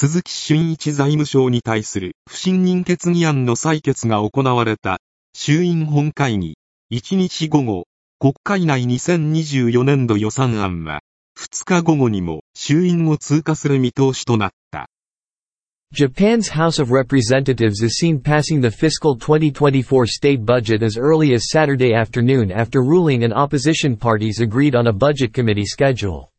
鈴木俊一財務省に対する不信任決議案の採決が行われた衆院本会議1日午後国会内2024年度予算案は2日午後にも衆院を通過する見通しとなった Japan's House of Representatives is seen passing the fiscal 2024 state budget as early as Saturday afternoon after ruling and opposition parties agreed on a budget committee schedule.